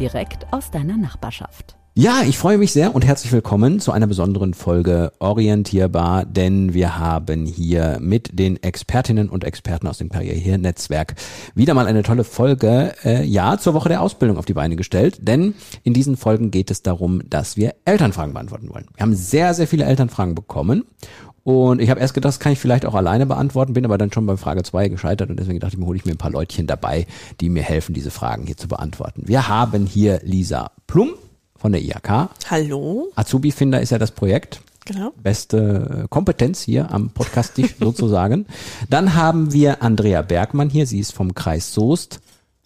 direkt aus deiner Nachbarschaft. Ja, ich freue mich sehr und herzlich willkommen zu einer besonderen Folge Orientierbar, denn wir haben hier mit den Expertinnen und Experten aus dem Karrierehir-Netzwerk wieder mal eine tolle Folge, äh, ja, zur Woche der Ausbildung auf die Beine gestellt, denn in diesen Folgen geht es darum, dass wir Elternfragen beantworten wollen. Wir haben sehr, sehr viele Elternfragen bekommen und ich habe erst gedacht, das kann ich vielleicht auch alleine beantworten, bin aber dann schon bei Frage 2 gescheitert und deswegen dachte ich mir, hole ich mir ein paar Leutchen dabei, die mir helfen, diese Fragen hier zu beantworten. Wir haben hier Lisa Plum von der IHK. Hallo. Azubi-Finder ist ja das Projekt. Genau. Beste Kompetenz hier am Podcast-Tisch sozusagen. Dann haben wir Andrea Bergmann hier, sie ist vom Kreis Soest.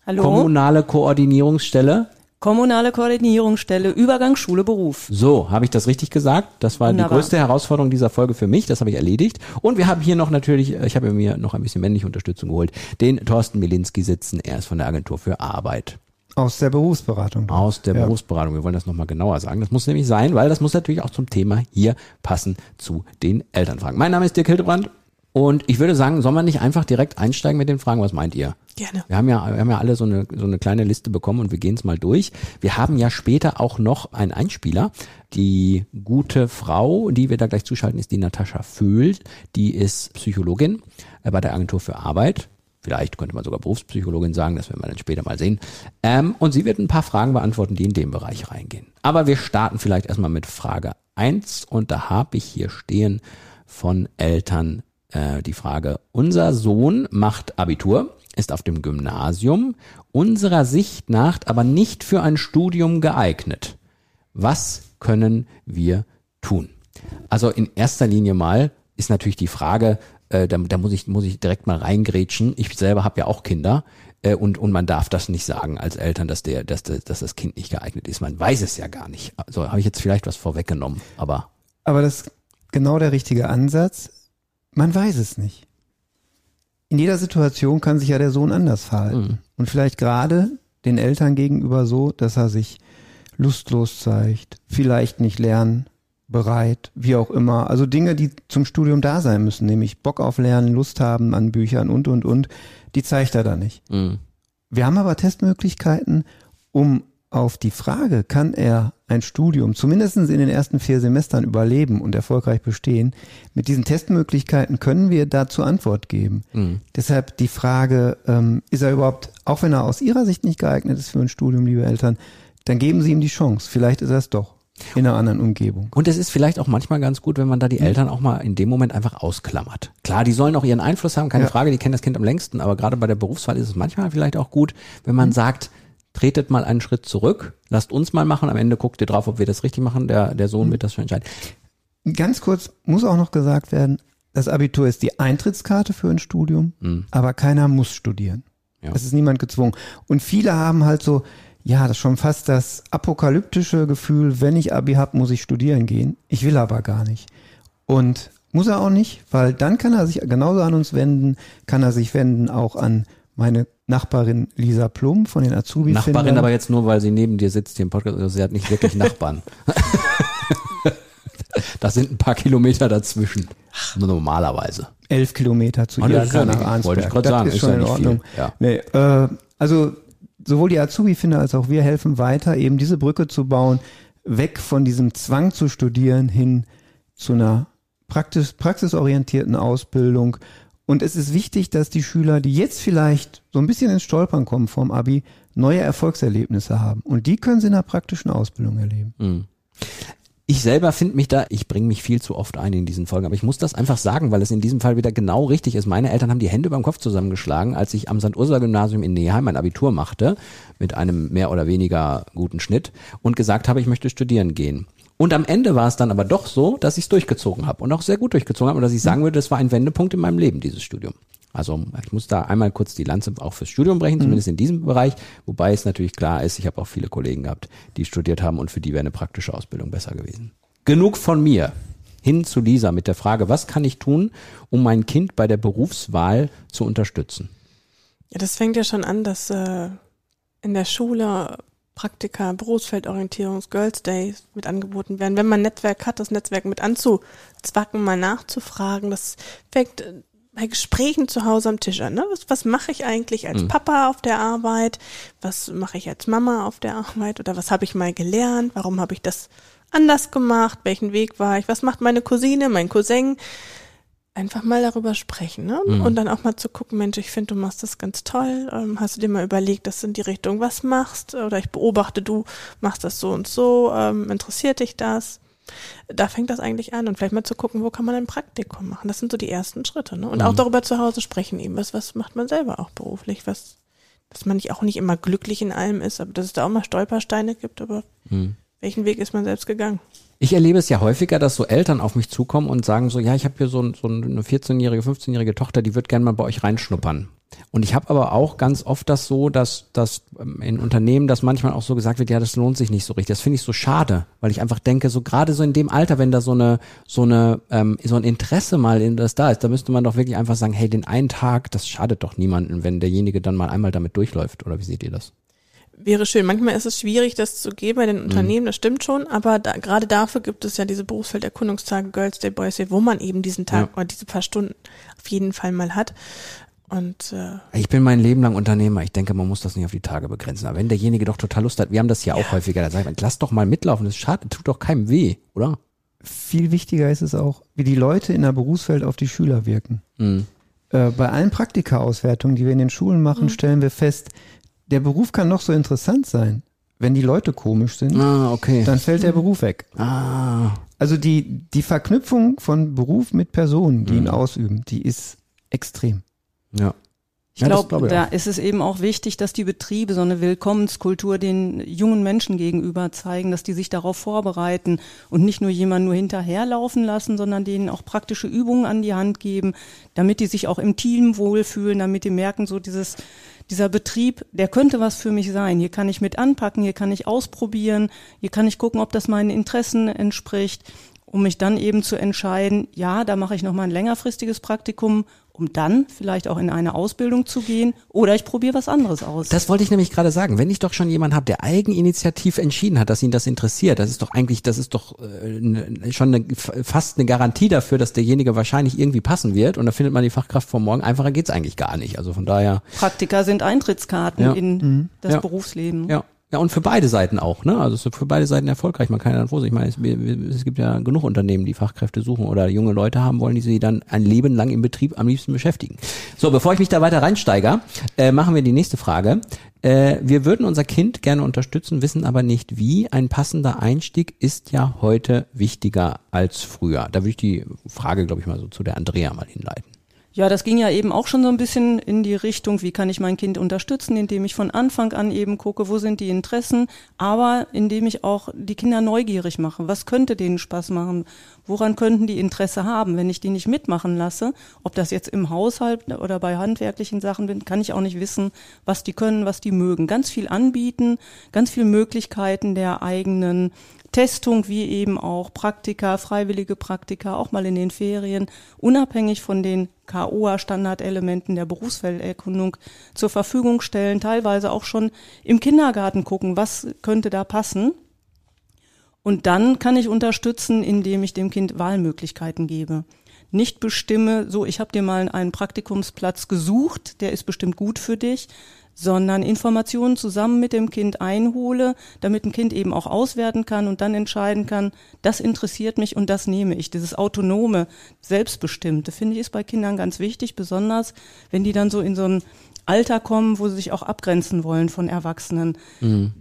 Hallo. Kommunale Koordinierungsstelle. Kommunale Koordinierungsstelle, Übergang Schule, Beruf. So, habe ich das richtig gesagt? Das war Wunderbar. die größte Herausforderung dieser Folge für mich. Das habe ich erledigt. Und wir haben hier noch natürlich, äh, ich habe mir noch ein bisschen männliche Unterstützung geholt, den Thorsten Milinski sitzen. Er ist von der Agentur für Arbeit. Aus der Berufsberatung. Aus der Ja. Berufsberatung. Wir wollen das nochmal genauer sagen. Das muss nämlich sein, weil das muss natürlich auch zum Thema hier passen zu den Elternfragen. Mein Name ist Dirk Hildebrand und ich würde sagen, soll man nicht einfach direkt einsteigen mit den Fragen? Was meint ihr? Gerne. Wir haben ja, wir haben ja alle so eine, so eine kleine Liste bekommen und wir gehen es mal durch. Wir haben ja später auch noch einen Einspieler. Die gute Frau, die wir da gleich zuschalten, ist die Natascha Föhl. Die ist Psychologin äh, bei der Agentur für Arbeit. Vielleicht könnte man sogar Berufspsychologin sagen, das werden wir dann später mal sehen. Ähm, und sie wird ein paar Fragen beantworten, die in den Bereich reingehen. Aber wir starten vielleicht erstmal mit Frage eins und da habe ich hier stehen von Eltern äh, die Frage, unser Sohn macht Abitur, ist auf dem Gymnasium, unserer Sicht nach aber nicht für ein Studium geeignet. Was können wir tun? Also in erster Linie mal ist natürlich die Frage, äh, da, da muss ich muss ich direkt mal reingrätschen. Ich selber habe ja auch Kinder äh, und und man darf das nicht sagen als Eltern, dass der dass, dass das Kind nicht geeignet ist. Man weiß es ja gar nicht. Also habe ich jetzt vielleicht was vorweggenommen, aber Aber das ist genau der richtige Ansatz. Man weiß es nicht. In jeder Situation kann sich ja der Sohn anders verhalten. Mhm. Und vielleicht gerade den Eltern gegenüber so, dass er sich lustlos zeigt, vielleicht nicht lernbereit, wie auch immer. Also Dinge, die zum Studium da sein müssen, nämlich Bock auf Lernen, Lust haben an Büchern und, und, und, die zeigt er da nicht. mh, Wir haben aber Testmöglichkeiten, um auf die Frage, kann er ein Studium zumindest in den ersten vier Semestern überleben und erfolgreich bestehen, mit diesen Testmöglichkeiten können wir dazu Antwort geben. mh. Deshalb die Frage, ähm, ist er überhaupt, auch wenn er aus Ihrer Sicht nicht geeignet ist für ein Studium, liebe Eltern, dann geben Sie ihm die Chance. Vielleicht ist er es doch in einer anderen Umgebung. Und es ist vielleicht auch manchmal ganz gut, wenn man da die Eltern auch mal in dem Moment einfach ausklammert. Klar, die sollen auch ihren Einfluss haben, keine Ja. Frage, die kennen das Kind am längsten, aber gerade bei der Berufswahl ist es manchmal vielleicht auch gut, wenn man sagt, tretet mal einen Schritt zurück, lasst uns mal machen, am Ende guckt ihr drauf, ob wir das richtig machen, der, der Sohn wird das schon entscheiden. Ganz kurz muss auch noch gesagt werden, das Abitur ist die Eintrittskarte für ein Studium, aber keiner muss studieren. Ja. Es ist niemand gezwungen. Und viele haben halt so, ja, das ist schon fast das apokalyptische Gefühl, wenn ich Abi hab, muss ich studieren gehen. Ich will aber gar nicht. Und muss er auch nicht, weil dann kann er sich genauso an uns wenden, kann er sich wenden auch an meine Nachbarin Lisa Plum von den azubi Nachbarin aber jetzt nur, weil sie neben dir sitzt hier im Podcast, also sie hat nicht wirklich Nachbarn. das sind ein paar Kilometer dazwischen. Normalerweise. elf Kilometer zu ist ja nach Arnsberg. wollte ich das sagen, ist ist schon ja in. Ordnung. Ja. Nee, äh, also sowohl die Azubi-Finder als auch wir helfen weiter, eben diese Brücke zu bauen, weg von diesem Zwang zu studieren hin zu einer praxis, praxisorientierten Ausbildung. Und es ist wichtig, dass die Schüler, die jetzt vielleicht so ein bisschen ins Stolpern kommen vom Abi, neue Erfolgserlebnisse haben. Und die können sie in der praktischen Ausbildung erleben. Ich selber finde mich da, ich bringe mich viel zu oft ein in diesen Folgen, aber ich muss das einfach sagen, weil es in diesem Fall wieder genau richtig ist. Meine Eltern haben die Hände beim Kopf zusammengeschlagen, als ich am St. Ursula Gymnasium in Neheim mein Abitur machte, mit einem mehr oder weniger guten Schnitt und gesagt habe, ich möchte studieren gehen. Und am Ende war es dann aber doch so, dass ich es durchgezogen habe und auch sehr gut durchgezogen habe und dass ich sagen würde, das war ein Wendepunkt in meinem Leben, dieses Studium. Also ich muss da einmal kurz die Lanze auch fürs Studium brechen, zumindest in diesem Bereich, wobei es natürlich klar ist, ich habe auch viele Kollegen gehabt, die studiert haben und für die wäre eine praktische Ausbildung besser gewesen. Genug von mir. Hin zu Lisa mit der Frage, was kann ich tun, um mein Kind bei der Berufswahl zu unterstützen? Ja, das fängt ja schon an, dass äh, in der Schule Praktika, Berufsfeldorientierungs, Girls Days mit angeboten werden. Wenn man ein Netzwerk hat, das Netzwerk mit anzuzwacken, mal nachzufragen, das fängt äh, bei Gesprächen zu Hause am Tisch an. Ne? Was, was mache ich eigentlich als Mhm. Papa auf der Arbeit? Was mache ich als Mama auf der Arbeit? Oder was habe ich mal gelernt? Warum habe ich das anders gemacht? Welchen Weg war ich? Was macht meine Cousine, mein Cousin? Einfach mal darüber sprechen, ne? Mhm. Und dann auch mal zu gucken, Mensch, ich finde, du machst das ganz toll. Ähm, hast du dir mal überlegt, dass du in die Richtung was machst? Oder ich beobachte, du machst das so und so. Ähm, interessiert dich das? Da fängt das eigentlich an und vielleicht mal zu gucken, wo kann man ein Praktikum machen. Das sind so die ersten Schritte. Ne? Und auch darüber zu Hause sprechen eben. Was, was macht man selber auch beruflich? Was, dass man nicht auch nicht immer glücklich in allem ist, aber dass es da auch mal Stolpersteine gibt. Aber welchen Weg ist man selbst gegangen? Ich erlebe es ja häufiger, dass so Eltern auf mich zukommen und sagen so, ja, ich habe hier so, so eine 14-jährige, 15-jährige Tochter, die wird gerne mal bei euch reinschnuppern. Und ich habe aber auch ganz oft das so, dass, dass ähm, in Unternehmen das manchmal auch so gesagt wird, ja, das lohnt sich nicht so richtig. Das finde ich so schade, weil ich einfach denke, so gerade so in dem Alter, wenn da so eine, so eine, ähm, so ein Interesse mal in das da ist, da müsste man doch wirklich einfach sagen, hey, den einen Tag, das schadet doch niemanden, wenn derjenige dann mal einmal damit durchläuft. Oder wie seht ihr das? Wäre schön. Manchmal ist es schwierig, das zu geben bei den Unternehmen, das stimmt schon, aber da, gerade dafür gibt es ja diese Berufsfelderkundungstage, Girls Day, Boys Day, wo man eben diesen Tag Ja. oder diese paar Stunden auf jeden Fall mal hat. Und äh, Ich bin mein Leben lang Unternehmer. Ich denke, man muss das nicht auf die Tage begrenzen. Aber wenn derjenige doch total Lust hat, wir haben das ja auch häufiger, da sag ich, lass doch mal mitlaufen. Das schadet, tut doch keinem weh, oder? Viel wichtiger ist es auch, wie die Leute in der Berufswelt auf die Schüler wirken. Mhm. Äh, bei allen Praktika-Auswertungen, die wir in den Schulen machen, stellen wir fest, der Beruf kann noch so interessant sein. Wenn die Leute komisch sind, Ah, okay. dann fällt der Beruf weg. Ah, Also die, die Verknüpfung von Beruf mit Personen, die ihn ausüben, die ist extrem. ja. Ich Ja, glaube, ich da auch. ist es eben auch wichtig, dass die Betriebe so eine Willkommenskultur den jungen Menschen gegenüber zeigen, dass die sich darauf vorbereiten und nicht nur jemanden nur hinterherlaufen lassen, sondern denen auch praktische Übungen an die Hand geben, damit die sich auch im Team wohlfühlen, damit die merken, so dieses, dieser Betrieb, der könnte was für mich sein. Hier kann ich mit anpacken, hier kann ich ausprobieren, hier kann ich gucken, ob das meinen Interessen entspricht um mich dann eben zu entscheiden, ja, da mache ich noch mal ein längerfristiges Praktikum, um dann vielleicht auch in eine Ausbildung zu gehen oder ich probiere was anderes aus. Das wollte ich nämlich gerade sagen. Wenn ich doch schon jemanden habe, der eigeninitiativ entschieden hat, dass ihn das interessiert, das ist doch eigentlich, das ist doch äh, ne, schon eine, fast eine Garantie dafür, dass derjenige wahrscheinlich irgendwie passen wird. Und da findet man die Fachkraft von morgen. Einfacher geht's eigentlich gar nicht. Also von daher, Praktika sind Eintrittskarten Ja. in das Ja. Berufsleben. ja. Ja, und für beide Seiten auch, ne? Also es ist für beide Seiten erfolgreich. Man kann ja dann sein. Ich meine, es, es gibt ja genug Unternehmen, die Fachkräfte suchen oder junge Leute haben wollen, die sie dann ein Leben lang im Betrieb am liebsten beschäftigen. So, bevor ich mich da weiter reinsteige, äh, machen wir die nächste Frage. Äh, wir würden unser Kind gerne unterstützen, wissen aber nicht wie. Ein passender Einstieg ist ja heute wichtiger als früher. Da würde ich die Frage, glaube ich, mal so zu der Andrea mal hinleiten. Ja, das ging ja eben auch schon so ein bisschen in die Richtung, wie kann ich mein Kind unterstützen, indem ich von Anfang an eben gucke, wo sind die Interessen, aber indem ich auch die Kinder neugierig mache. Was könnte denen Spaß machen? Woran könnten die Interesse haben? Wenn ich die nicht mitmachen lasse, ob das jetzt im Haushalt oder bei handwerklichen Sachen bin, kann ich auch nicht wissen, was die können, was die mögen. Ganz viel anbieten, ganz viel Möglichkeiten der eigenen Testung wie eben auch Praktika, freiwillige Praktika, auch mal in den Ferien, unabhängig von den KOA-Standardelementen der Berufsfelderkundung zur Verfügung stellen, teilweise auch schon im Kindergarten gucken, was könnte da passen. Und dann kann ich unterstützen, indem ich dem Kind Wahlmöglichkeiten gebe. Nicht bestimme, so ich habe dir mal einen Praktikumsplatz gesucht, der ist bestimmt gut für dich, sondern Informationen zusammen mit dem Kind einhole, damit ein Kind eben auch auswerten kann und dann entscheiden kann, das interessiert mich und das nehme ich. Dieses autonome, selbstbestimmte, finde ich, ist bei Kindern ganz wichtig, besonders wenn die dann so in so ein Alter kommen, wo sie sich auch abgrenzen wollen von Erwachsenen.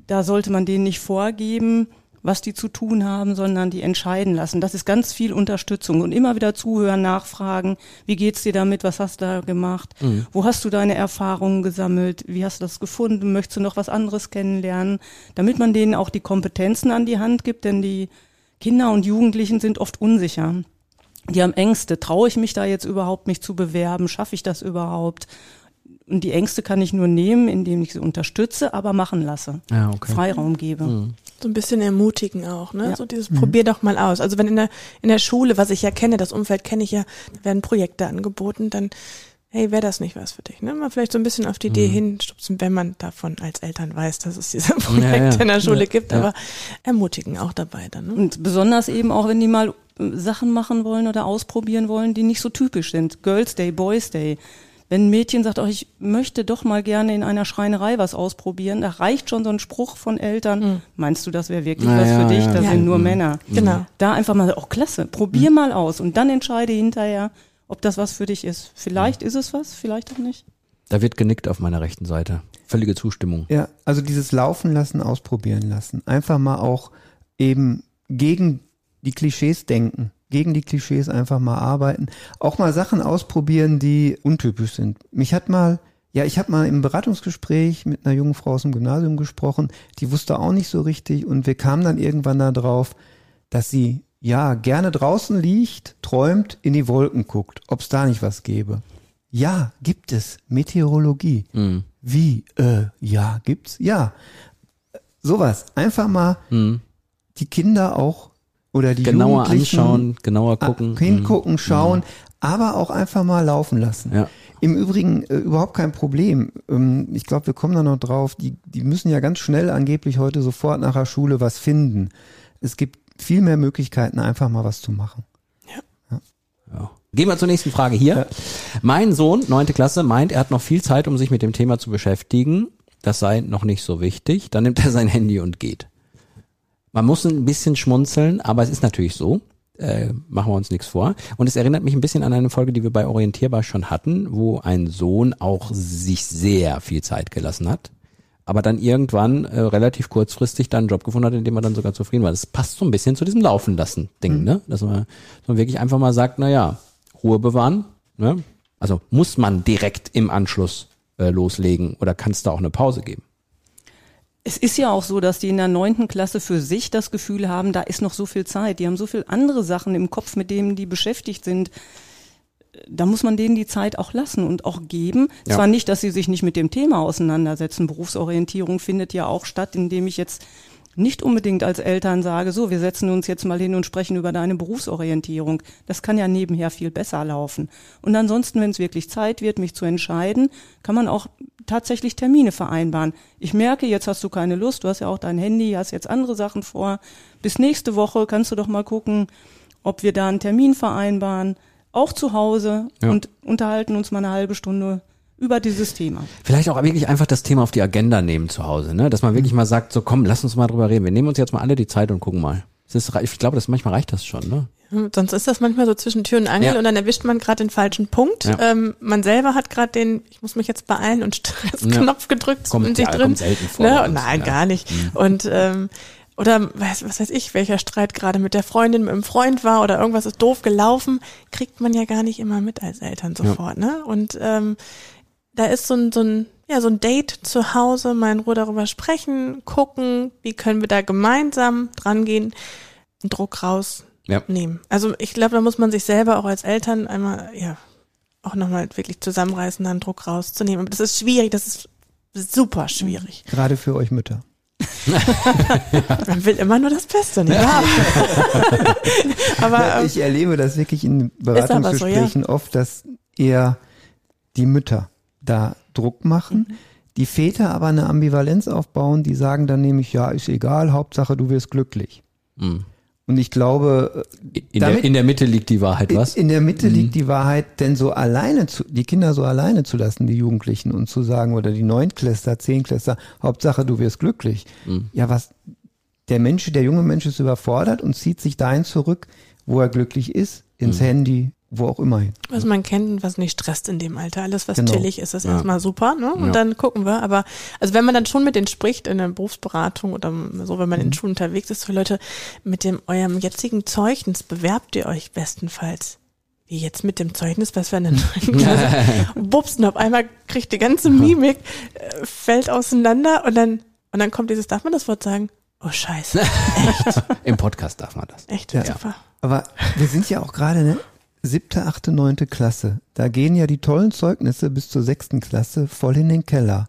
Da sollte man denen nicht vorgeben, was die zu tun haben, sondern die entscheiden lassen. Das ist ganz viel Unterstützung und immer wieder zuhören, nachfragen, wie geht's dir damit, was hast du da gemacht, wo hast du deine Erfahrungen gesammelt, wie hast du das gefunden, möchtest du noch was anderes kennenlernen, damit man denen auch die Kompetenzen an die Hand gibt, denn die Kinder und Jugendlichen sind oft unsicher. Die haben Ängste. Traue ich mich da jetzt überhaupt, mich zu bewerben? Schaffe ich das überhaupt? Und die Ängste kann ich nur nehmen, indem ich sie unterstütze, aber machen lasse. Ja, okay. Freiraum gebe. Mhm. So ein bisschen ermutigen auch, ne? Ja. So dieses probier doch mal aus. Also wenn in der in der Schule, was ich ja kenne, das Umfeld kenne ich ja, werden Projekte angeboten, dann hey, wäre das nicht was für dich, ne? Mal vielleicht so ein bisschen auf die Idee hinstupsen, wenn man davon als Eltern weiß, dass es diese Projekte ja. in der Schule gibt, Ja. aber ermutigen auch dabei dann, ne? Und besonders eben auch, wenn die mal äh, Sachen machen wollen oder ausprobieren wollen, die nicht so typisch sind. Girls Day, Boys Day. Wenn ein Mädchen sagt, oh, ich möchte doch mal gerne in einer Schreinerei was ausprobieren, da reicht schon so ein Spruch von Eltern. Meinst du, das wäre wirklich Na was ja, für dich? ja. Da Ja. sind nur Männer. Genau. Da einfach mal, oh klasse, probier mal aus und dann entscheide hinterher, ob das was für dich ist. Vielleicht ist es was, vielleicht auch nicht. Da wird genickt auf meiner rechten Seite. Völlige Zustimmung. Ja, also dieses Laufen lassen, ausprobieren lassen. Einfach mal auch eben gegen die Klischees denken. Gegen die Klischees einfach mal arbeiten. Auch mal Sachen ausprobieren, die untypisch sind. Mich hat mal, ja, ich habe mal im Beratungsgespräch mit einer jungen Frau aus dem Gymnasium gesprochen, die wusste auch nicht so richtig und wir kamen dann irgendwann da drauf, dass sie ja gerne draußen liegt, träumt, in die Wolken guckt, ob es da nicht was gäbe. Ja, gibt es. Meteorologie. Mhm. Wie? Äh, ja, gibt's? Ja. Sowas. Einfach mal Mhm. die Kinder auch oder die Genauer Jugendlichen anschauen, genauer ah, gucken. hingucken, schauen, aber auch einfach mal laufen lassen. Ja. Im Übrigen äh, überhaupt kein Problem. Ähm, ich glaube, wir kommen da noch drauf. Die, die müssen ja ganz schnell angeblich heute sofort nach der Schule was finden. Es gibt viel mehr Möglichkeiten, einfach mal was zu machen. Ja. Gehen wir zur nächsten Frage hier. Mein Sohn, neunte Klasse, meint, er hat noch viel Zeit, um sich mit dem Thema zu beschäftigen. Das sei noch nicht so wichtig. Dann nimmt er sein Handy und geht. Man muss ein bisschen schmunzeln, aber es ist natürlich so. Äh, machen wir uns nichts vor. Und es erinnert mich ein bisschen an eine Folge, die wir bei Orientierbar schon hatten, wo ein Sohn auch sich sehr viel Zeit gelassen hat. Aber dann irgendwann äh, relativ kurzfristig dann einen Job gefunden hat, in dem er dann sogar zufrieden war. Das passt so ein bisschen zu diesem Laufen lassen Ding, ne? Dass man, dass man wirklich einfach mal sagt, na ja, Ruhe bewahren. Ne? Also muss man direkt im Anschluss äh, loslegen oder kann es da auch eine Pause geben? Es ist ja auch so, dass die in der neunten Klasse für sich das Gefühl haben, da ist noch so viel Zeit. Die haben so viel andere Sachen im Kopf, mit denen die beschäftigt sind. Da muss man denen die Zeit auch lassen und auch geben. Ja. Zwar nicht, dass sie sich nicht mit dem Thema auseinandersetzen. Berufsorientierung findet ja auch statt, indem ich jetzt nicht unbedingt als Eltern sage, so, wir setzen uns jetzt mal hin und sprechen über deine Berufsorientierung. Das kann ja nebenher viel besser laufen. Und ansonsten, wenn es wirklich Zeit wird, mich zu entscheiden, kann man auch tatsächlich Termine vereinbaren. Ich merke, jetzt hast du keine Lust, du hast ja auch dein Handy, hast jetzt andere Sachen vor. Bis nächste Woche kannst du doch mal gucken, ob wir da einen Termin vereinbaren, auch zu Hause Ja. und unterhalten uns mal eine halbe Stunde über dieses Thema. Vielleicht auch wirklich einfach das Thema auf die Agenda nehmen zu Hause, ne? Dass man wirklich mal sagt, so komm, lass uns mal drüber reden. Wir nehmen uns jetzt mal alle die Zeit und gucken mal. Es ist, ich glaube, das manchmal reicht das schon, ne? Sonst ist das manchmal so zwischen Tür und Angel Ja. und dann erwischt man gerade den falschen Punkt. Ja. Ähm, man selber hat gerade den, ich muss mich jetzt beeilen und Stressknopf gedrückt Kommt- in sich ja, drin. kommt selten vor Ne? Nein, ja. gar nicht. Und ähm, oder was, was weiß ich, welcher Streit gerade mit der Freundin, mit dem Freund war oder irgendwas ist doof gelaufen, kriegt man ja gar nicht immer mit als Eltern sofort. Ne? Und ähm, da ist so ein, so ein, ja, so ein Date zu Hause, mal in Ruhe darüber sprechen, gucken, wie können wir da gemeinsam dran gehen, einen Druck raus Ja. nehmen. Also ich glaube, da muss man sich selber auch als Eltern einmal, ja, auch nochmal wirklich zusammenreißen, dann Druck rauszunehmen. Aber das ist schwierig, das ist super schwierig. Gerade für euch Mütter. Man will immer nur das Beste, nicht wahr? Aber Ja, ähm, ich erlebe das wirklich in aber so, ja. Beratungsgesprächen oft, dass eher die Mütter da Druck machen, Mhm. die Väter aber eine Ambivalenz aufbauen, die sagen dann nämlich, ja, ist egal, Hauptsache du wirst glücklich. Mhm. Und ich glaube, In, der, Damit- in der Mitte liegt die Wahrheit, was? in der Mitte Mhm. liegt die Wahrheit, denn so alleine zu, die Kinder so alleine zu lassen, die Jugendlichen, und zu sagen, oder die Neunklässler, Zehnklässler, Hauptsache du wirst glücklich. Mhm. Ja, was, der Mensch, der junge Mensch ist überfordert und zieht sich dahin zurück, wo er glücklich ist, ins Mhm. Handy, wo auch immer hin. was man kennt und was nicht stresst in dem Alter. Alles, was Genau. chillig ist, ist Ja. erstmal super, ne? Und Ja. dann gucken wir. Aber also wenn man dann schon mit denen spricht in der Berufsberatung oder so, wenn man Mhm. in Schulen unterwegs ist, so Leute, mit dem eurem jetzigen Zeugnis bewerbt ihr euch bestenfalls. Wie jetzt mit dem Zeugnis, was wir in der neuen Klasse. Bups, und auf einmal kriegt die ganze Mimik, äh, fällt auseinander und dann, und dann kommt dieses, darf man das Wort sagen? Oh Scheiße, Im Podcast darf man das. echt, Ja. super. Aber wir sind ja auch gerade, ne, siebte, achte, neunte Klasse. Da gehen ja die tollen Zeugnisse bis zur sechsten Klasse voll in den Keller.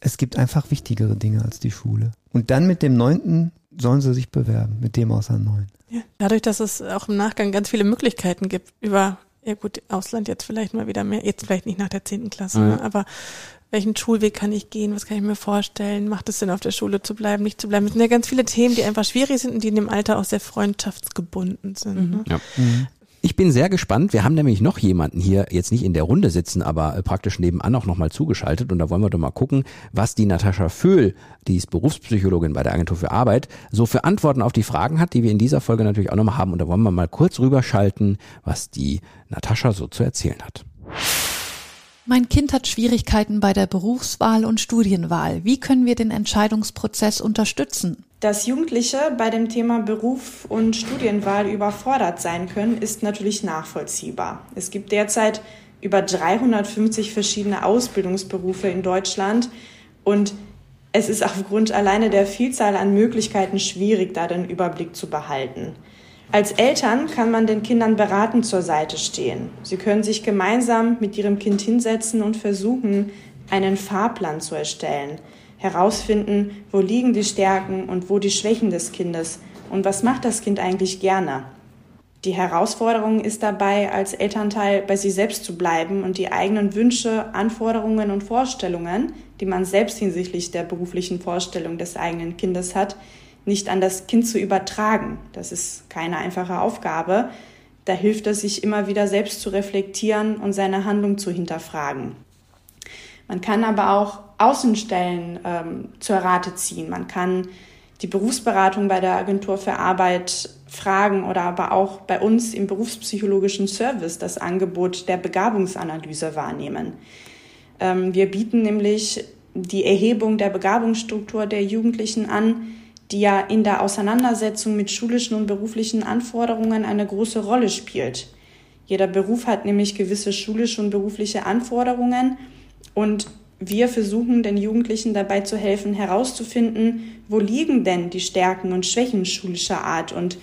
Es gibt einfach wichtigere Dinge als die Schule. Und dann mit dem neunten sollen sie sich bewerben, mit dem außer neun. Ja, dadurch, dass es auch im Nachgang ganz viele Möglichkeiten gibt, über, ja gut, Ausland jetzt vielleicht mal wieder mehr, jetzt vielleicht nicht nach der zehnten Klasse, Ja. ne, aber welchen Schulweg kann ich gehen, was kann ich mir vorstellen, macht es Sinn, auf der Schule zu bleiben, nicht zu bleiben. Es sind ja ganz viele Themen, die einfach schwierig sind und die in dem Alter auch sehr freundschaftsgebunden sind. Ne? Ja. Ich bin sehr gespannt. Wir haben nämlich noch jemanden hier, jetzt nicht in der Runde sitzen, aber äh, praktisch nebenan auch nochmal zugeschaltet. Und da wollen wir doch mal gucken, was die Natascha Föhl, die ist Berufspsychologin bei der Agentur für Arbeit, so für Antworten auf die Fragen hat, die wir in dieser Folge natürlich auch nochmal haben. Und da wollen wir mal kurz rüberschalten, was die Natascha so zu erzählen hat. Mein Kind hat Schwierigkeiten bei der Berufswahl und Studienwahl. Wie können wir den Entscheidungsprozess unterstützen? Dass Jugendliche bei dem Thema Beruf und Studienwahl überfordert sein können, ist natürlich nachvollziehbar. Es gibt derzeit über 350 verschiedene Ausbildungsberufe in Deutschland und es ist aufgrund alleine der Vielzahl an Möglichkeiten schwierig, da den Überblick zu behalten. Als Eltern kann man den Kindern beratend zur Seite stehen. Sie können sich gemeinsam mit ihrem Kind hinsetzen und versuchen, einen Fahrplan zu erstellen, herausfinden, wo liegen die Stärken und wo die Schwächen des Kindes und was macht das Kind eigentlich gerne. Die Herausforderung ist dabei, als Elternteil bei sich selbst zu bleiben und die eigenen Wünsche, Anforderungen und Vorstellungen, die man selbst hinsichtlich der beruflichen Vorstellung des eigenen Kindes hat, nicht an das Kind zu übertragen. Das ist keine einfache Aufgabe. Da hilft es, sich immer wieder selbst zu reflektieren und seine Handlung zu hinterfragen. Man kann aber auch Außenstellen ähm, zur Rate ziehen. Man kann die Berufsberatung bei der Agentur für Arbeit fragen oder aber auch bei uns im berufspsychologischen Service das Angebot der Begabungsanalyse wahrnehmen. Ähm, wir bieten nämlich die Erhebung der Begabungsstruktur der Jugendlichen an, die ja in der Auseinandersetzung mit schulischen und beruflichen Anforderungen eine große Rolle spielt. Jeder Beruf hat nämlich gewisse schulische und berufliche Anforderungen und wir versuchen den Jugendlichen dabei zu helfen, herauszufinden, wo liegen denn die Stärken und Schwächen schulischer Art und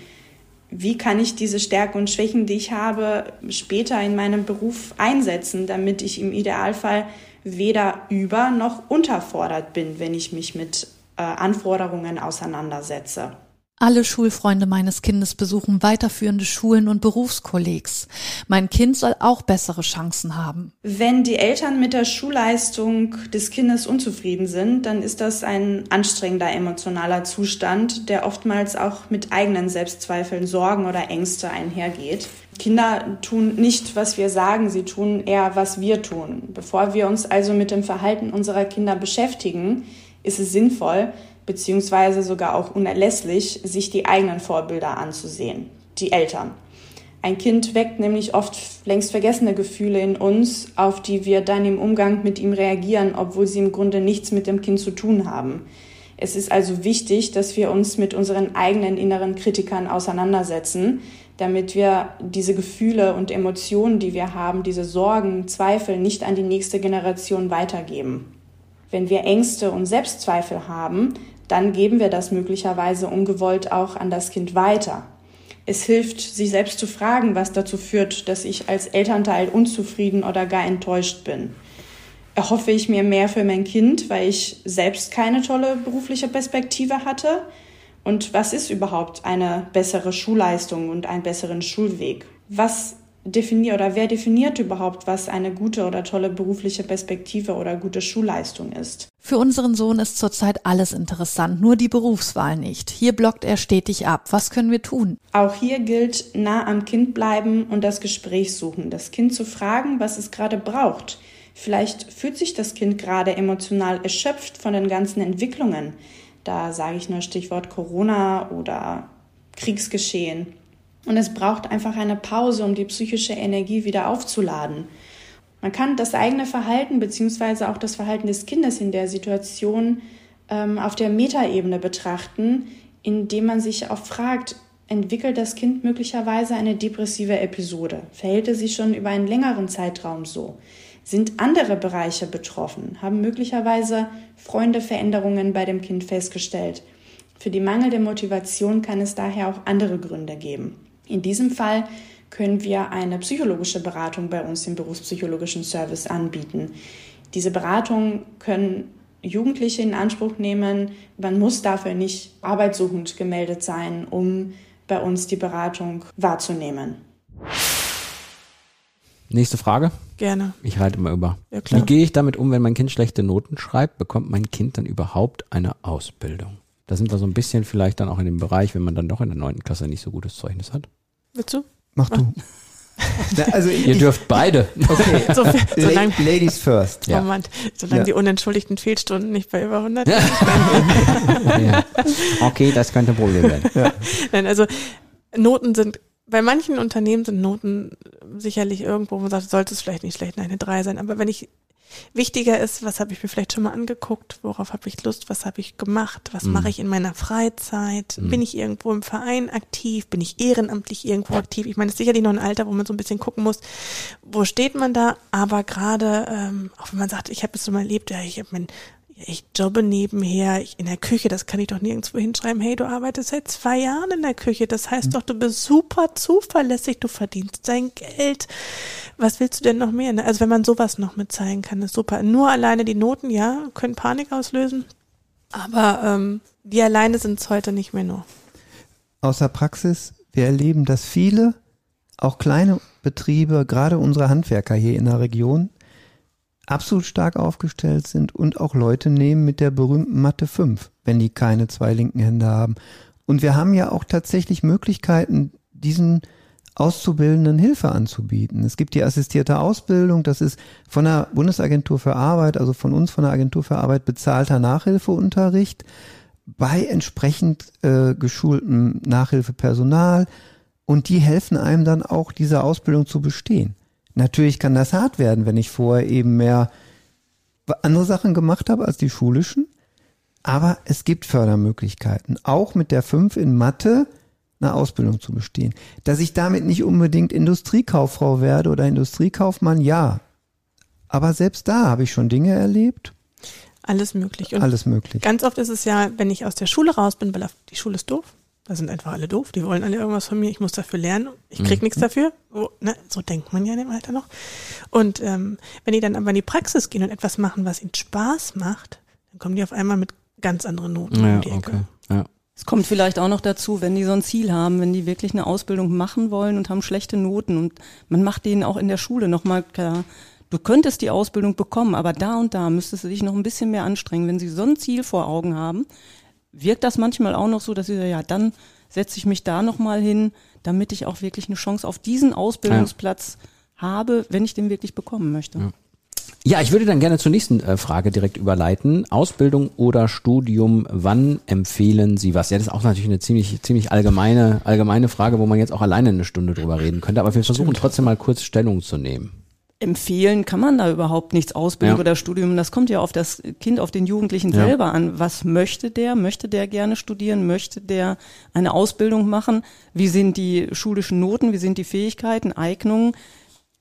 wie kann ich diese Stärken und Schwächen, die ich habe, später in meinem Beruf einsetzen, damit ich im Idealfall weder über noch unterfordert bin, wenn ich mich mit Anforderungen auseinandersetze. Alle Schulfreunde meines Kindes besuchen weiterführende Schulen und Berufskollegs. Mein Kind soll auch bessere Chancen haben. Wenn die Eltern mit der Schulleistung des Kindes unzufrieden sind, dann ist das ein anstrengender emotionaler Zustand, der oftmals auch mit eigenen Selbstzweifeln, Sorgen oder Ängste einhergeht. Kinder tun nicht, was wir sagen, sie tun eher, was wir tun. Bevor wir uns also mit dem Verhalten unserer Kinder beschäftigen, ist es sinnvoll, beziehungsweise sogar auch unerlässlich, sich die eigenen Vorbilder anzusehen, die Eltern. Ein Kind weckt nämlich oft längst vergessene Gefühle in uns, auf die wir dann im Umgang mit ihm reagieren, obwohl sie im Grunde nichts mit dem Kind zu tun haben. Es ist also wichtig, dass wir uns mit unseren eigenen inneren Kritikern auseinandersetzen, damit wir diese Gefühle und Emotionen, die wir haben, diese Sorgen, Zweifel nicht an die nächste Generation weitergeben. Wenn wir Ängste und Selbstzweifel haben, dann geben wir das möglicherweise ungewollt auch an das Kind weiter. Es hilft, sich selbst zu fragen, was dazu führt, dass ich als Elternteil unzufrieden oder gar enttäuscht bin. Erhoffe ich mir mehr für mein Kind, weil ich selbst keine tolle berufliche Perspektive hatte? Und was ist überhaupt eine bessere Schulleistung und einen besseren Schulweg? Was definiert oder wer definiert überhaupt, was eine gute oder tolle berufliche Perspektive oder gute Schulleistung ist? Für unseren Sohn ist zurzeit alles interessant, nur die Berufswahl nicht. Hier blockt er stetig ab. Was können wir tun? Auch hier gilt nah am Kind bleiben und das Gespräch suchen. Das Kind zu fragen, was es gerade braucht. Vielleicht fühlt sich das Kind gerade emotional erschöpft von den ganzen Entwicklungen. Da sage ich nur Stichwort Corona oder Kriegsgeschehen. Und es braucht einfach eine Pause, um die psychische Energie wieder aufzuladen. Man kann das eigene Verhalten beziehungsweise auch das Verhalten des Kindes in der Situation ähm, auf der Metaebene betrachten, indem man sich auch fragt, entwickelt das Kind möglicherweise eine depressive Episode? Verhält es sich schon über einen längeren Zeitraum so? Sind andere Bereiche betroffen? Haben möglicherweise Freunde Veränderungen bei dem Kind festgestellt? Für die mangelnde Motivation kann es daher auch andere Gründe geben. In diesem Fall können wir eine psychologische Beratung bei uns im berufspsychologischen Service anbieten. Diese Beratungen können Jugendliche in Anspruch nehmen. Man muss dafür nicht arbeitssuchend gemeldet sein, um bei uns die Beratung wahrzunehmen. Nächste Frage. Gerne. Ich halte mal über. Ja, klar. Wie gehe ich damit um, wenn mein Kind schlechte Noten schreibt? Bekommt mein Kind dann überhaupt eine Ausbildung? Da sind wir so ein bisschen vielleicht dann auch in dem Bereich, wenn man dann doch in der neunten Klasse nicht so gutes Zeugnis hat. Willst du? Mach du. Na, also Ihr ich, dürft beide. okay. So, solange, La- Ladies first. Ja. Moment, solange Ja. die unentschuldigten Fehlstunden nicht bei über 100 ja. Okay, das könnte ein Problem werden. Nein, also Noten sind, bei manchen Unternehmen sind Noten sicherlich irgendwo, wo man sagt, sollte es vielleicht nicht schlecht eine 3 sein, aber wenn ich wichtiger ist, was habe ich mir vielleicht schon mal angeguckt, worauf habe ich Lust, was habe ich gemacht, was Mhm. mache ich in meiner Freizeit, Mhm. bin ich irgendwo im Verein aktiv, bin ich ehrenamtlich irgendwo aktiv. Ich meine, es ist sicherlich noch ein Alter, wo man so ein bisschen gucken muss, wo steht man da, aber gerade, ähm, auch wenn man sagt, ich habe es so mal erlebt, ja, ich habe mein ich jobbe nebenher ich, in der Küche, das kann ich doch nirgendwo hinschreiben. Hey, du arbeitest seit zwei Jahren in der Küche. Das heißt doch, du bist super zuverlässig, du verdienst dein Geld. Was willst du denn noch mehr? ne? Also wenn man sowas noch mit zeigen kann, ist super. Nur alleine die Noten, ja, können Panik auslösen. Aber ähm, die alleine sind es heute nicht mehr nur. Aus der Praxis, wir erleben, dass viele, auch kleine Betriebe, gerade unsere Handwerker hier in der Region, absolut stark aufgestellt sind und auch Leute nehmen mit der berühmten Mathe 5, wenn die keine zwei linken Hände haben. Und wir haben ja auch tatsächlich Möglichkeiten, diesen Auszubildenden Hilfe anzubieten. Es gibt die assistierte Ausbildung, das ist von der Bundesagentur für Arbeit, also von uns von der Agentur für Arbeit bezahlter Nachhilfeunterricht bei entsprechend äh, geschultem Nachhilfepersonal und die helfen einem dann auch, diese Ausbildung zu bestehen. Natürlich kann das hart werden, wenn ich vorher eben mehr andere Sachen gemacht habe als die schulischen, aber es gibt Fördermöglichkeiten, auch mit der 5 in Mathe eine Ausbildung zu bestehen. Dass ich damit nicht unbedingt Industriekauffrau werde oder Industriekaufmann, ja. Aber selbst da habe ich schon Dinge erlebt, Alles möglich. Und alles möglich. Ganz oft ist es ja, wenn ich aus der Schule raus bin, weil die Schule ist doof. Da sind einfach alle doof. Die wollen alle irgendwas von mir. Ich muss dafür lernen. Ich krieg nichts dafür. So, ne? so denkt man ja in dem Alter noch. Und ähm, wenn die dann aber in die Praxis gehen und etwas machen, was ihnen Spaß macht, dann kommen die auf einmal mit ganz anderen Noten Ja, um die Ecke. okay. Ja. Es kommt vielleicht auch noch dazu, wenn die so ein Ziel haben, wenn die wirklich eine Ausbildung machen wollen und haben schlechte Noten und man macht denen auch in der Schule nochmal klar, du könntest die Ausbildung bekommen, aber da und da müsstest du dich noch ein bisschen mehr anstrengen. Wenn sie so ein Ziel vor Augen haben, wirkt das manchmal auch noch so, dass sie sagen, ja, dann setze ich mich da nochmal hin, damit ich auch wirklich eine Chance auf diesen Ausbildungsplatz habe, wenn ich den wirklich bekommen möchte. Ja. Ja, ich würde dann gerne zur nächsten äh, Frage direkt überleiten. Ausbildung oder Studium, wann empfehlen Sie was? Ja, das ist auch natürlich eine ziemlich, ziemlich allgemeine, allgemeine Frage, wo man jetzt auch alleine eine Stunde drüber reden könnte. Aber wir versuchen trotzdem mal kurz Stellung zu nehmen. Empfehlen kann man da überhaupt nichts, Ausbildung Ja. oder Studium. Das kommt ja auf das Kind, auf den Jugendlichen Ja. selber an. Was möchte der? Möchte der gerne studieren? Möchte der eine Ausbildung machen? Wie sind die schulischen Noten? Wie sind die Fähigkeiten, Eignungen?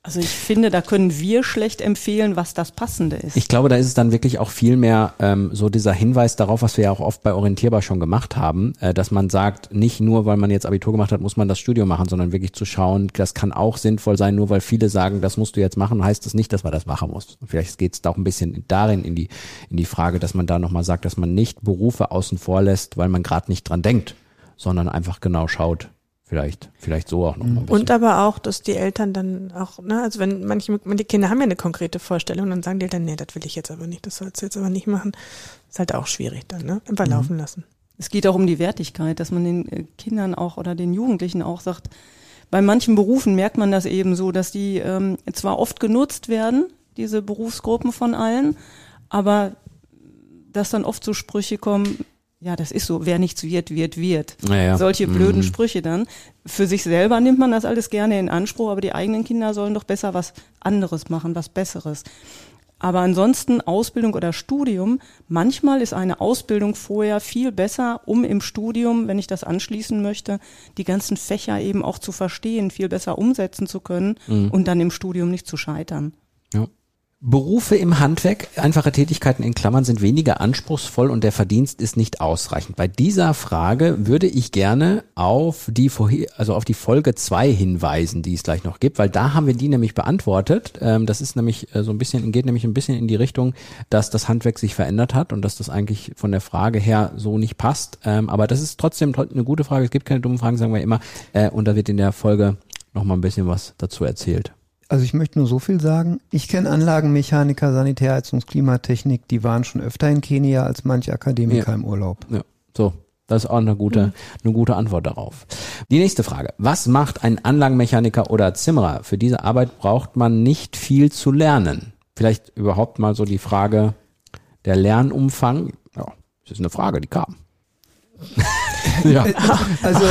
Also ich finde, da können wir schlecht empfehlen, was das Passende ist. Ich glaube, da ist es dann wirklich auch viel mehr ähm, so dieser Hinweis darauf, was wir ja auch oft bei Orientierbar schon gemacht haben, äh, dass man sagt, nicht nur, weil man jetzt Abitur gemacht hat, muss man das Studium machen, sondern wirklich zu schauen, das kann auch sinnvoll sein, nur weil viele sagen, das musst du jetzt machen, heißt das nicht, dass man das machen muss. Vielleicht geht es da auch ein bisschen darin in die, in die Frage, dass man da nochmal sagt, dass man nicht Berufe außen vor lässt, weil man gerade nicht dran denkt, sondern einfach genau schaut, vielleicht, vielleicht so auch noch mal ein bisschen. Und aber auch, dass die Eltern dann auch, ne, also wenn manche, die Kinder haben ja eine konkrete Vorstellung, dann sagen die Eltern, nee, das will ich jetzt aber nicht, das sollst du jetzt aber nicht machen. Ist halt auch schwierig dann, ne? Einfach laufen lassen. Es geht auch um die Wertigkeit, dass man den äh, Kindern auch oder den Jugendlichen auch sagt, bei manchen Berufen merkt man das eben so, dass die ähm, zwar oft genutzt werden, diese Berufsgruppen von allen, aber dass dann oft so Sprüche kommen, ja, das ist so, wer nichts wird, wird, wird. Ja, ja. Solche blöden Mhm. Sprüche dann. Für sich selber nimmt man das alles gerne in Anspruch, aber die eigenen Kinder sollen doch besser was anderes machen, was Besseres. Aber ansonsten Ausbildung oder Studium, manchmal ist eine Ausbildung vorher viel besser, um im Studium, wenn ich das anschließen möchte, die ganzen Fächer eben auch zu verstehen, viel besser umsetzen zu können Mhm. und dann im Studium nicht zu scheitern. Berufe im Handwerk, einfache Tätigkeiten in Klammern sind weniger anspruchsvoll und der Verdienst ist nicht ausreichend. Bei dieser Frage würde ich gerne auf die also auf die Folge zwei hinweisen, die es gleich noch gibt, weil da haben wir die nämlich beantwortet. Ähm, das ist nämlich äh, so ein bisschen, geht nämlich ein bisschen in die Richtung, dass das Handwerk sich verändert hat und dass das eigentlich von der Frage her so nicht passt. Ähm, aber das ist trotzdem eine gute Frage. Es gibt keine dummen Fragen, sagen wir immer. Äh, und da wird in der Folge noch mal ein bisschen was dazu erzählt. Also ich möchte nur so viel sagen. Ich kenne Anlagenmechaniker, Sanitärheizungs, Klimatechnik, die waren schon öfter in Kenia als manche Akademiker Ja. im Urlaub. Ja, so. Das ist auch eine gute, eine gute Antwort darauf. Die nächste Frage. Was macht ein Anlagenmechaniker oder Zimmerer? Für diese Arbeit braucht man nicht viel zu lernen. Vielleicht überhaupt mal so die Frage, der Lernumfang. Ja, das ist eine Frage, die kam. ja. Also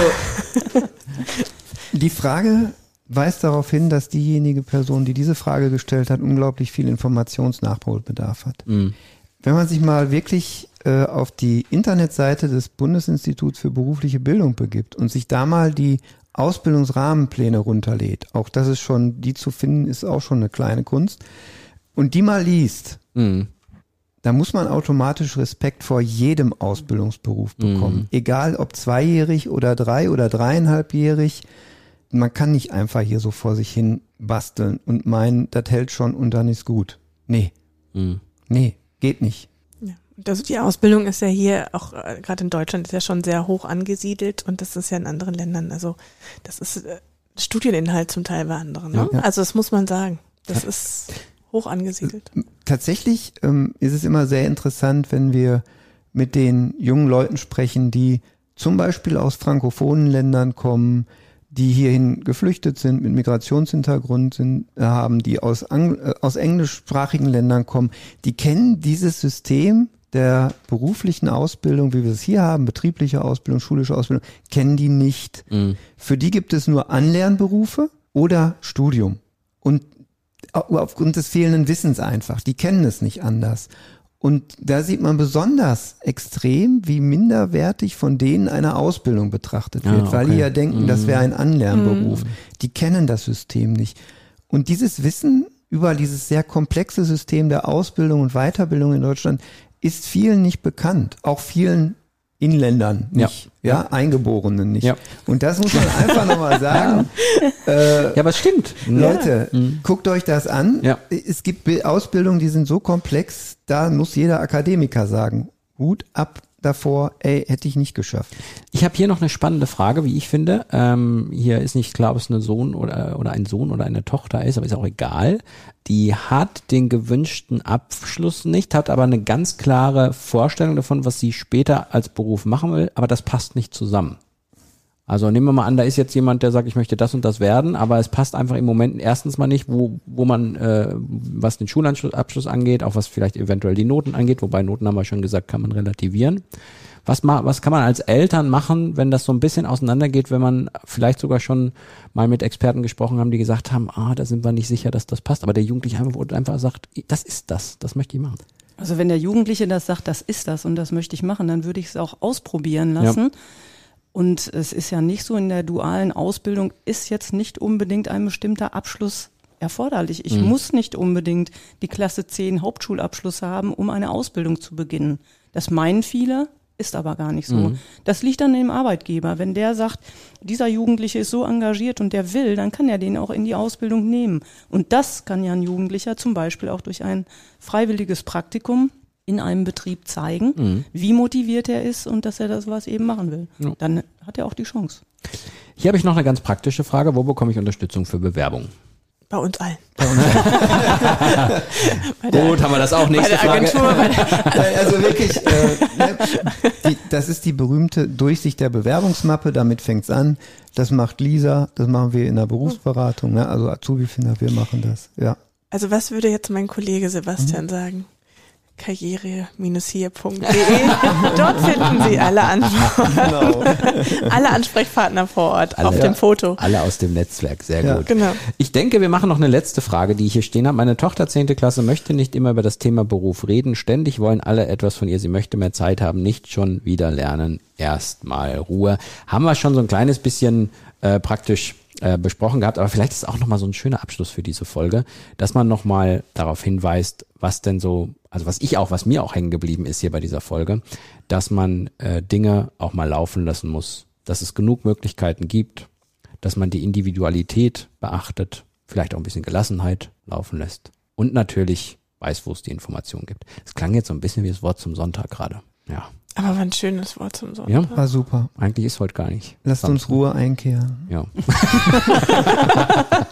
die Frage weist darauf hin, dass diejenige Person, die diese Frage gestellt hat, unglaublich viel Informationsnachholbedarf hat. Mhm. Wenn man sich mal wirklich äh, auf die Internetseite des Bundesinstituts für berufliche Bildung begibt und sich da mal die Ausbildungsrahmenpläne runterlädt, auch das ist schon, die zu finden, ist auch schon eine kleine Kunst, und die mal liest, Mhm. da muss man automatisch Respekt vor jedem Ausbildungsberuf bekommen. Egal ob zweijährig oder drei oder dreieinhalbjährig. Man kann nicht einfach hier so vor sich hin basteln und meinen, das hält schon und dann ist gut. Nee, Mhm. nee, geht nicht. Ja. Also die Ausbildung ist ja hier auch äh, gerade in Deutschland ist ja schon sehr hoch angesiedelt und das ist ja in anderen Ländern. Also das ist äh, Studieninhalt zum Teil bei anderen. Ne? Ja. Also das muss man sagen. Das ist hoch angesiedelt. Tatsächlich ähm, ist es immer sehr interessant, wenn wir mit den jungen Leuten sprechen, die zum Beispiel aus frankophonen Ländern kommen, die hierhin geflüchtet sind, mit Migrationshintergrund sind, äh, haben, die aus, Ang äh, aus englischsprachigen Ländern kommen, die kennen dieses System der beruflichen Ausbildung, wie wir es hier haben, betriebliche Ausbildung, schulische Ausbildung, kennen die nicht. Mhm. Für die gibt es nur Anlernberufe oder Studium. Und au- aufgrund des fehlenden Wissens einfach. Die kennen es nicht anders. Und da sieht man besonders extrem, wie minderwertig von denen eine Ausbildung betrachtet Ah, wird, weil die okay. ja denken, das wäre ein Anlernberuf. Die kennen das System nicht. Und dieses Wissen über dieses sehr komplexe System der Ausbildung und Weiterbildung in Deutschland ist vielen nicht bekannt. Auch vielen Inländern nicht, ja, Eingeborenen nicht. Ja. Und das muss man einfach nochmal sagen. Äh, Ja, aber es stimmt. Leute, guckt euch das an. Ja. Es gibt Bi- Ausbildungen, die sind so komplex, da muss jeder Akademiker sagen, Hut ab davor, ey, hätte ich nicht geschafft. Ich habe hier noch eine spannende Frage, wie ich finde. Ähm, hier ist nicht klar, ob es eine Sohn oder, oder ein Sohn oder eine Tochter ist, aber ist auch egal. Die hat den gewünschten Abschluss nicht, hat aber eine ganz klare Vorstellung davon, was sie später als Beruf machen will, aber das passt nicht zusammen. Also nehmen wir mal an, da ist jetzt jemand, der sagt, ich möchte das und das werden, aber es passt einfach im Moment erstens mal nicht, wo, wo man, äh, was den Schulabschluss angeht, auch was vielleicht eventuell die Noten angeht, wobei Noten haben wir schon gesagt, kann man relativieren. Was, ma was kann man als Eltern machen, wenn das so ein bisschen auseinandergeht, wenn man vielleicht sogar schon mal mit Experten gesprochen haben, die gesagt haben, ah, da sind wir nicht sicher, dass das passt, aber der Jugendliche einfach, einfach sagt, das ist das, das möchte ich machen. Also wenn der Jugendliche das sagt, das ist das und das möchte ich machen, dann würde ich es auch ausprobieren lassen. Und es ist ja nicht so, in der dualen Ausbildung ist jetzt nicht unbedingt ein bestimmter Abschluss erforderlich. Ich muss nicht unbedingt die Klasse 10 Hauptschulabschluss haben, um eine Ausbildung zu beginnen. Das meinen viele, ist aber gar nicht so. Das liegt an dem Arbeitgeber. Wenn der sagt, dieser Jugendliche ist so engagiert und der will, dann kann er den auch in die Ausbildung nehmen. Und das kann ja ein Jugendlicher zum Beispiel auch durch ein freiwilliges Praktikum in einem Betrieb zeigen, wie motiviert er ist und dass er das was eben machen will. Ja. Dann hat er auch die Chance. Hier habe ich noch eine ganz praktische Frage. Wo bekomme ich Unterstützung für Bewerbung? Bei uns allen. Gut, haben wir das auch. Bei Nächste der Frage. Agentur, bei der, Also wirklich, äh, ne, die, das ist die berühmte Durchsicht der Bewerbungsmappe, damit fängt's an. Das macht Lisa, das machen wir in der Berufsberatung, ne? also Azubi-Finder, wir machen das, ja. also was würde jetzt mein Kollege Sebastian sagen? karriere-hier.de. Dort finden Sie alle Antworten. Alle Ansprechpartner vor Ort Alle. auf Ja. dem Foto. Alle aus dem Netzwerk, sehr Ja. gut. Genau. Ich denke, wir machen noch eine letzte Frage, die ich hier stehen habe. Meine Tochter 10. Klasse möchte nicht immer über das Thema Beruf reden. Ständig wollen alle etwas von ihr. Sie möchte mehr Zeit haben, nicht schon wieder lernen. Erstmal Ruhe. Haben wir schon so ein kleines bisschen äh, praktisch äh, besprochen gehabt, aber vielleicht ist es auch nochmal so ein schöner Abschluss für diese Folge, dass man nochmal darauf hinweist, was denn so, also was ich auch, was mir auch hängen geblieben ist hier bei dieser Folge, dass man äh, Dinge auch mal laufen lassen muss, dass es genug Möglichkeiten gibt, dass man die Individualität beachtet, vielleicht auch ein bisschen Gelassenheit laufen lässt und natürlich weiß, wo es die Information gibt. Es klang jetzt so ein bisschen wie das Wort zum Sonntag gerade. Ja. Aber war ein schönes Wort zum Sonntag. Ja, War super. eigentlich ist heute gar nicht. Lasst uns Samstag. Ruhe einkehren. Ja.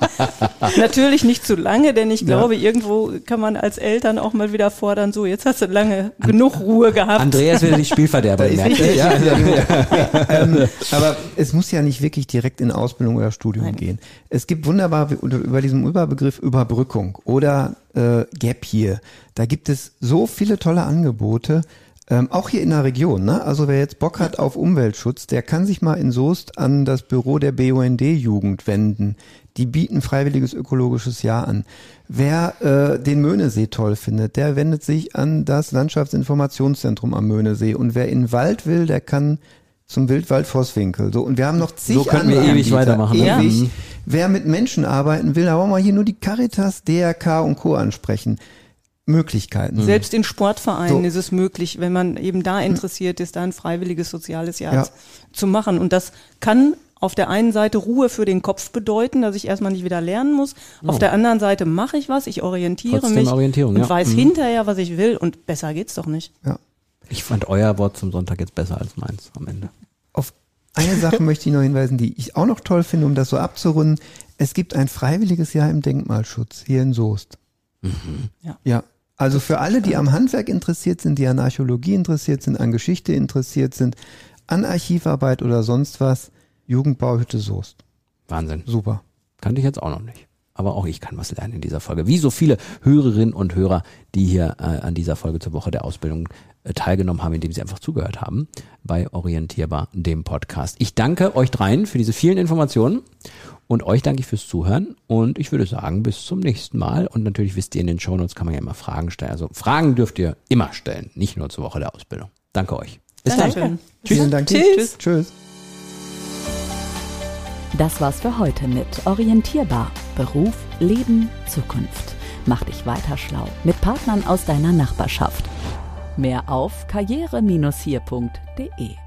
Natürlich nicht zu lange, denn ich Ja. glaube, irgendwo kann man als Eltern auch mal wieder fordern, so, jetzt hast du lange genug Ruhe gehabt. Andreas wieder die Spielverderber. Ihr? ja, ähm, aber es muss ja nicht wirklich direkt in Ausbildung oder Studium Nein. gehen. Es gibt wunderbar unter- über diesen Überbegriff Überbrückung oder äh, Gap Year. Da gibt es so viele tolle Angebote. Ähm, auch hier in der Region, ne? Also wer jetzt Bock hat auf Umweltschutz, der kann sich mal in Soest an das Büro der BUND-Jugend wenden. Die bieten freiwilliges ökologisches Jahr an. Wer äh, den Möhnesee toll findet, der wendet sich an das Landschaftsinformationszentrum am Möhnesee. Und wer in den Wald will, der kann zum Wildwald Vosswinkel. So, und wir haben noch zig So könnten wir andere ewig Anbieter. weitermachen, ne? Ewig. Mhm. Wer mit Menschen arbeiten will, da wollen wir hier nur die Caritas, DRK und Co. ansprechen. Möglichkeiten. Selbst in Sportvereinen So. ist es möglich, wenn man eben da interessiert ist, da ein freiwilliges soziales Jahr Ja. zu machen. Und das kann auf der einen Seite Ruhe für den Kopf bedeuten, dass ich erstmal nicht wieder lernen muss. Auf der anderen Seite mache ich was, ich orientiere Trotzdem mich Orientierung, und ja. weiß Mhm. hinterher, was ich will und besser geht's doch nicht. Ja. Ich fand euer Wort zum Sonntag jetzt besser als meins am Ende. Auf eine Sache möchte ich noch hinweisen, die ich auch noch toll finde, um das so abzurunden. Es gibt ein freiwilliges Jahr im Denkmalschutz hier in Soest. Ja. Ja. Also für alle, die am Handwerk interessiert sind, die an Archäologie interessiert sind, an Geschichte interessiert sind, an Archivarbeit oder sonst was, Jugendbauhütte Soest. Wahnsinn. Super. Kannte ich jetzt auch noch nicht. Aber auch ich kann was lernen in dieser Folge. Wie so viele Hörerinnen und Hörer, die hier äh, an dieser Folge zur Woche der Ausbildung äh, teilgenommen haben, indem sie einfach zugehört haben bei Orientierbar, dem Podcast. Ich danke euch dreien für diese vielen Informationen und euch danke ich fürs Zuhören und ich würde sagen, bis zum nächsten Mal. Und natürlich wisst ihr, in den Shownotes kann man ja immer Fragen stellen. Also Fragen dürft ihr immer stellen, nicht nur zur Woche der Ausbildung. Danke euch. Bis dann. Dankeschön. Vielen Dank. Tschüss. Tschüss. Das war's für heute mit Orientierbar. Beruf, Leben, Zukunft. Mach dich weiter schlau mit Partnern aus deiner Nachbarschaft. Mehr auf karriere-hier.de.